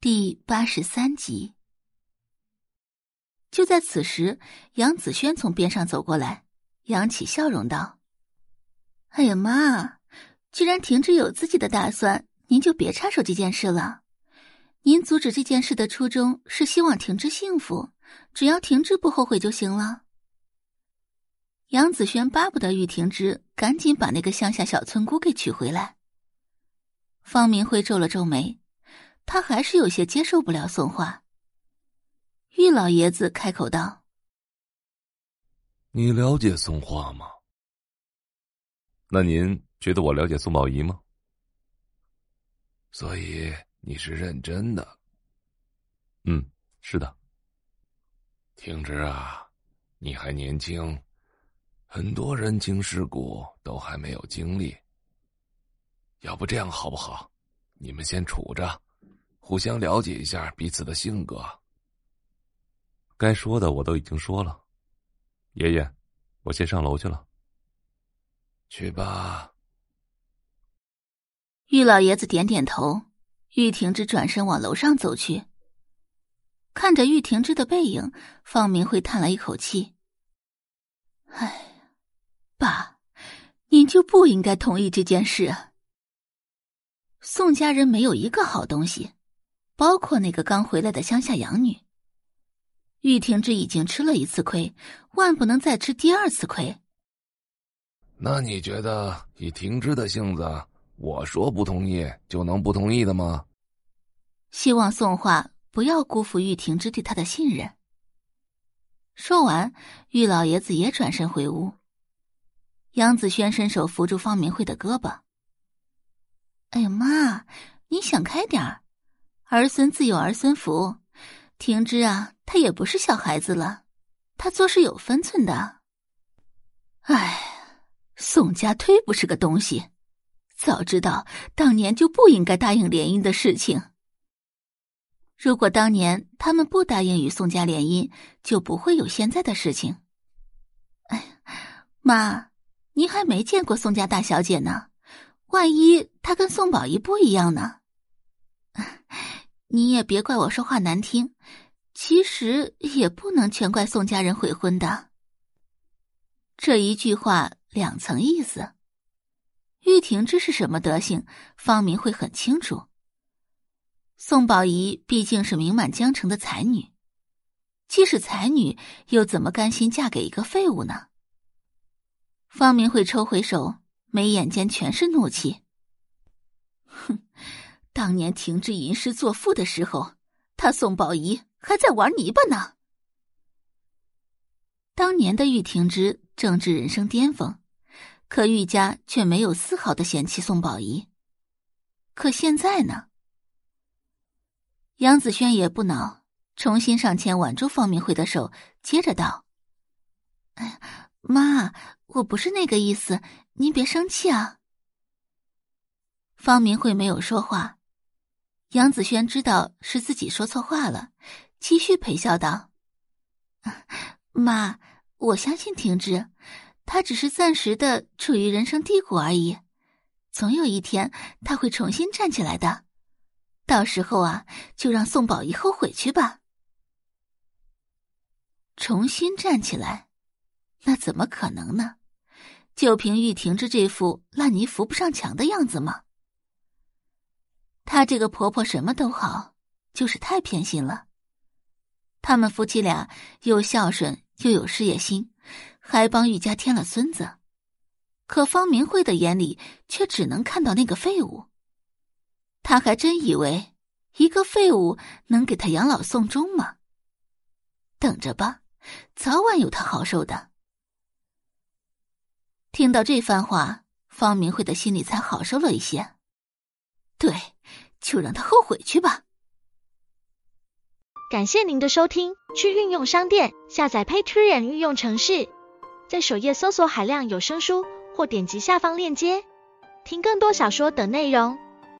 第八十三集。就在此时，杨子轩从边上走过来，扬起笑容道：“哎呀妈，既然婷芝有自己的打算，您就别插手这件事了。您阻止这件事的初衷是希望婷芝幸福，只要婷芝不后悔就行了。”杨子轩巴不得玉婷芝赶紧把那个乡下小村姑给娶回来。方明辉皱了皱眉，他还是有些接受不了宋画。玉老爷子开口道：“你了解宋画吗？那您觉得我了解宋宝仪吗？所以你是认真的？嗯，是的。听着啊，你还年轻。”很多人情世故都还没有经历，要不这样好不好？你们先处着，互相了解一下彼此的性格。该说的我都已经说了，爷爷，我先上楼去了。去吧。玉老爷子点点头，玉婷之转身往楼上走去。看着玉婷之的背影，方明慧叹了一口气：“哎。”爸，你就不应该同意这件事。宋家人没有一个好东西，包括那个刚回来的乡下养女。玉婷芝已经吃了一次亏，万不能再吃第二次亏。那你觉得以婷芝的性子，我说不同意就能不同意的吗？希望宋画不要辜负玉婷芝对他的信任。说完，玉老爷子也转身回屋。杨子轩伸手扶住方明慧的胳膊。“哎呀妈，你想开点儿，儿孙自有儿孙福。婷芝啊，她也不是小孩子了，她做事有分寸的。哎，宋家忒不是个东西，早知道当年就不应该答应联姻的事情。如果当年他们不答应与宋家联姻，就不会有现在的事情。哎，妈。”您还没见过宋家大小姐呢，万一她跟宋宝仪不一样呢？你也别怪我说话难听，其实也不能全怪宋家人悔婚的。这一句话两层意思。玉婷这是什么德行，方明会很清楚。宋宝仪毕竟是名满江城的才女，既是才女，又怎么甘心嫁给一个废物呢？方明慧抽回手，眉眼间全是怒气。当年停止吟诗作赋的时候，他宋宝仪还在玩泥巴呢。当年的玉婷芝正值人生巅峰，可玉家却没有丝毫的嫌弃宋宝仪。可现在呢？杨子轩也不恼，重新上前挽住方明慧的手，接着道：“哎，妈。”我不是那个意思，您别生气啊。方明慧没有说话，杨子轩知道是自己说错话了，继续陪笑道：“妈，我相信婷芝，她只是暂时的处于人生低谷而已，总有一天她会重新站起来的，到时候啊，就让宋宝仪后悔去吧。重新站起来，那怎么可能呢？”就凭玉婷芝这副烂泥扶不上墙的样子吗？她这个婆婆什么都好，就是太偏心了。他们夫妻俩又孝顺又有事业心，还帮玉家添了孙子，可方明慧的眼里却只能看到那个废物。他还真以为一个废物能给他养老送终吗？等着吧，早晚有他好受的。听到这番话，方明慧的心里才好受了一些。对，就让他后悔去吧。感谢您的收听，去运用商店下载 Patreon 运用城市，在首页搜索海量有声书，或点击下方链接听更多小说等内容。